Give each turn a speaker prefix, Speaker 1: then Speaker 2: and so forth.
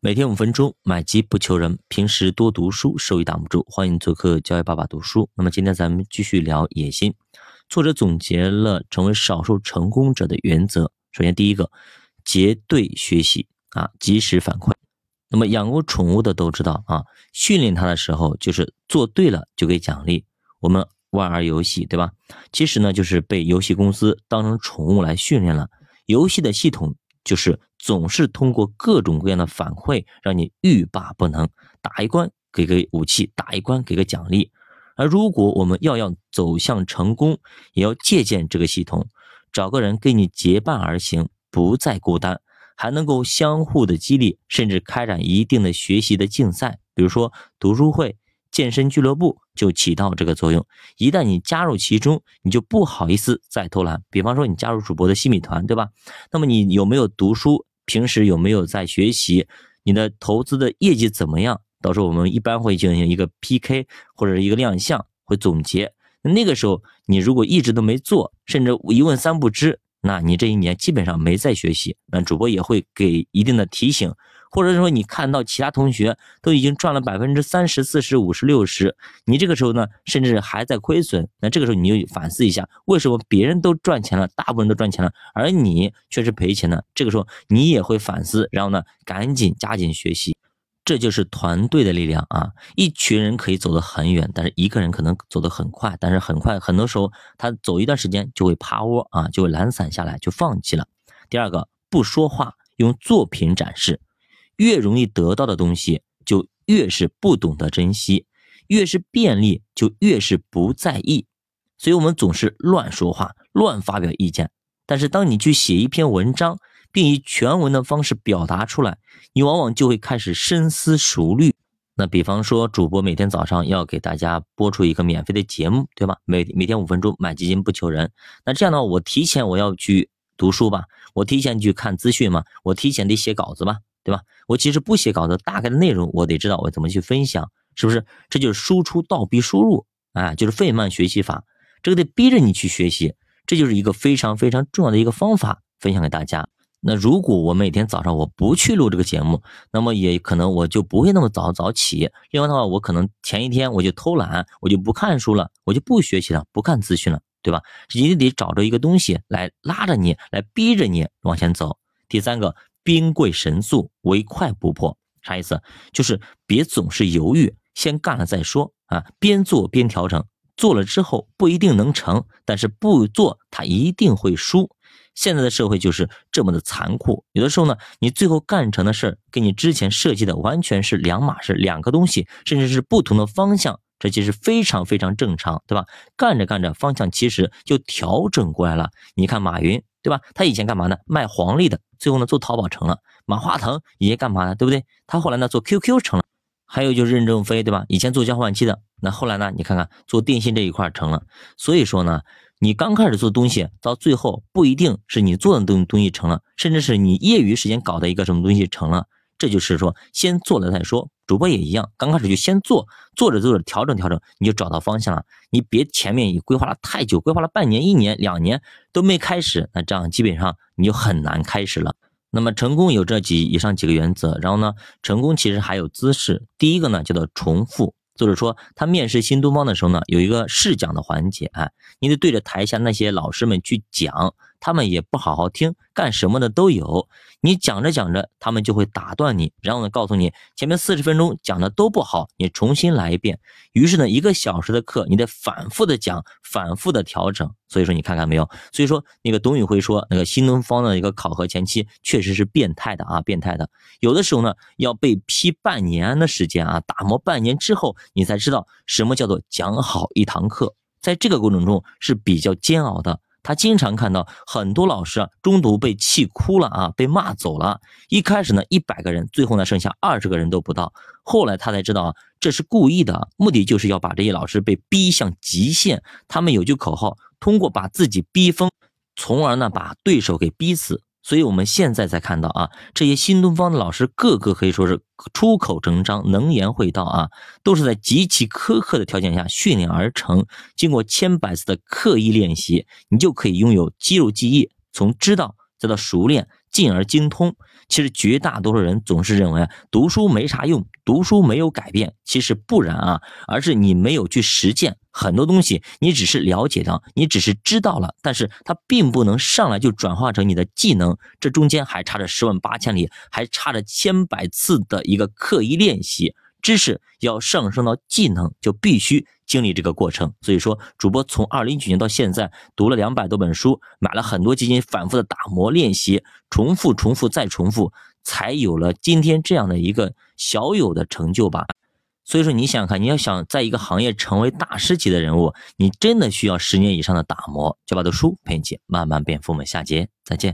Speaker 1: 每天五分钟，买机不求人。平时多读书，收益挡不住。欢迎做客教育爸爸读书。那么今天咱们继续聊野心。作者总结了成为少数成功者的原则。首先，第一个，结对学习啊，及时反馈。那么养过宠物的都知道啊，训练它的时候就是做对了就给奖励。我们玩儿游戏，对吧？其实呢，就是被游戏公司当成宠物来训练了。游戏的系统。就是总是通过各种各样的反馈，让你欲罢不能。打一关给个武器，打一关给个奖励。而如果我们要要走向成功，也要借鉴这个系统，找个人跟你结伴而行，不再孤单，还能够相互的激励，甚至开展一定的学习的竞赛，比如说读书会。健身俱乐部就起到这个作用。一旦你加入其中，你就不好意思再偷懒。比方说，你加入主播的新米团，对吧？那么你有没有读书？平时有没有在学习？你的投资的业绩怎么样？到时候我们一般会进行一个 PK 或者一个亮相，会总结。那个时候你如果一直都没做，甚至一问三不知，那你这一年基本上没在学习。那主播也会给一定的提醒。或者说你看到其他同学都已经赚了百分之三十四十五十六十，你这个时候呢，甚至还在亏损，那这个时候你就反思一下，为什么别人都赚钱了，大部分都赚钱了，而你却是赔钱的？这个时候你也会反思，然后呢，赶紧加紧学习，这就是团队的力量啊！一群人可以走得很远，但是一个人可能走得很快，但是很快很多时候他走一段时间就会趴窝啊，就会懒散下来，就放弃了。第二个，不说话，用作品展示。越容易得到的东西，就越是不懂得珍惜；越是便利，就越是不在意。所以，我们总是乱说话、乱发表意见。但是，当你去写一篇文章，并以全文的方式表达出来，你往往就会开始深思熟虑。那比方说，主播每天早上要给大家播出一个免费的节目，对吧？每每天五分钟，买基金不求人。那这样的话，我提前我要去读书吧，我提前去看资讯嘛，我提前得写稿子吧。对吧？我其实不写稿子，大概的内容我得知道我怎么去分享，是不是？这就是输出倒逼输入啊，就是费曼学习法，这个得逼着你去学习，这就是一个非常非常重要的一个方法，分享给大家。那如果我每天早上我不去录这个节目，那么也可能我就不会那么早早起。另外的话，我可能前一天我就偷懒，我就不看书了，我就不学习了，不看资讯了，对吧？一定得找着一个东西来拉着你，来逼着你往前走。第三个。兵贵神速，唯快不破，啥意思？就是别总是犹豫，先干了再说啊！边做边调整，做了之后不一定能成，但是不做他一定会输。现在的社会就是这么的残酷，有的时候呢，你最后干成的事儿跟你之前设计的完全是两码事，两个东西，甚至是不同的方向，这其实非常非常正常，对吧？干着干着，方向其实就调整过来了。你看马云。对吧？他以前干嘛呢？卖黄历的，最后呢做淘宝成了。马化腾以前干嘛呢？对不对？他后来呢做 QQ 成了。还有就是任正非，对吧？以前做交换机的，那后来呢？你看看做电信这一块成了。所以说呢，你刚开始做东西，到最后不一定是你做的东东西成了，甚至是你业余时间搞的一个什么东西成了。这就是说，先做了再说。主播也一样，刚开始就先做，做着做着调整调整，你就找到方向了。你别前面你规划了太久，规划了半年、一年、两年都没开始，那这样基本上你就很难开始了。那么成功有这几以上几个原则，然后呢，成功其实还有姿势。第一个呢叫做重复。作者说，他面试新东方的时候呢，有一个试讲的环节，哎，你得对着台下那些老师们去讲。他们也不好好听，干什么的都有。你讲着讲着，他们就会打断你，然后呢，告诉你前面四十分钟讲的都不好，你重新来一遍。于是呢，一个小时的课，你得反复的讲，反复的调整。所以说，你看看没有？所以说，那个董宇辉说，那个新东方的一个考核前期确实是变态的啊，变态的。有的时候呢，要被批半年的时间啊，打磨半年之后，你才知道什么叫做讲好一堂课。在这个过程中是比较煎熬的。他经常看到很多老师啊，中途被气哭了啊，被骂走了。一开始呢，一百个人，最后呢，剩下二十个人都不到。后来他才知道啊，这是故意的，目的就是要把这些老师被逼向极限。他们有句口号，通过把自己逼疯，从而呢，把对手给逼死。所以，我们现在才看到啊，这些新东方的老师个个可以说是出口成章、能言会道啊，都是在极其苛刻的条件下训练而成。经过千百次的刻意练习，你就可以拥有肌肉记忆，从知道再到熟练，进而精通。其实绝大多数人总是认为，读书没啥用，读书没有改变。其实不然啊，而是你没有去实践很多东西，你只是了解到，你只是知道了，但是它并不能上来就转化成你的技能，这中间还差着十万八千里，还差着千百次的一个刻意练习。知识要上升到技能，就必须经历这个过程。所以说，主播从二零一九年到现在，读了两百多本书，买了很多基金，反复的打磨练习，重复、重复再重复，才有了今天这样的一个小有的成就吧。所以说，你想想看，你要想在一个行业成为大师级的人物，你真的需要十年以上的打磨。就把的书陪你慢慢变富。我们下节再见。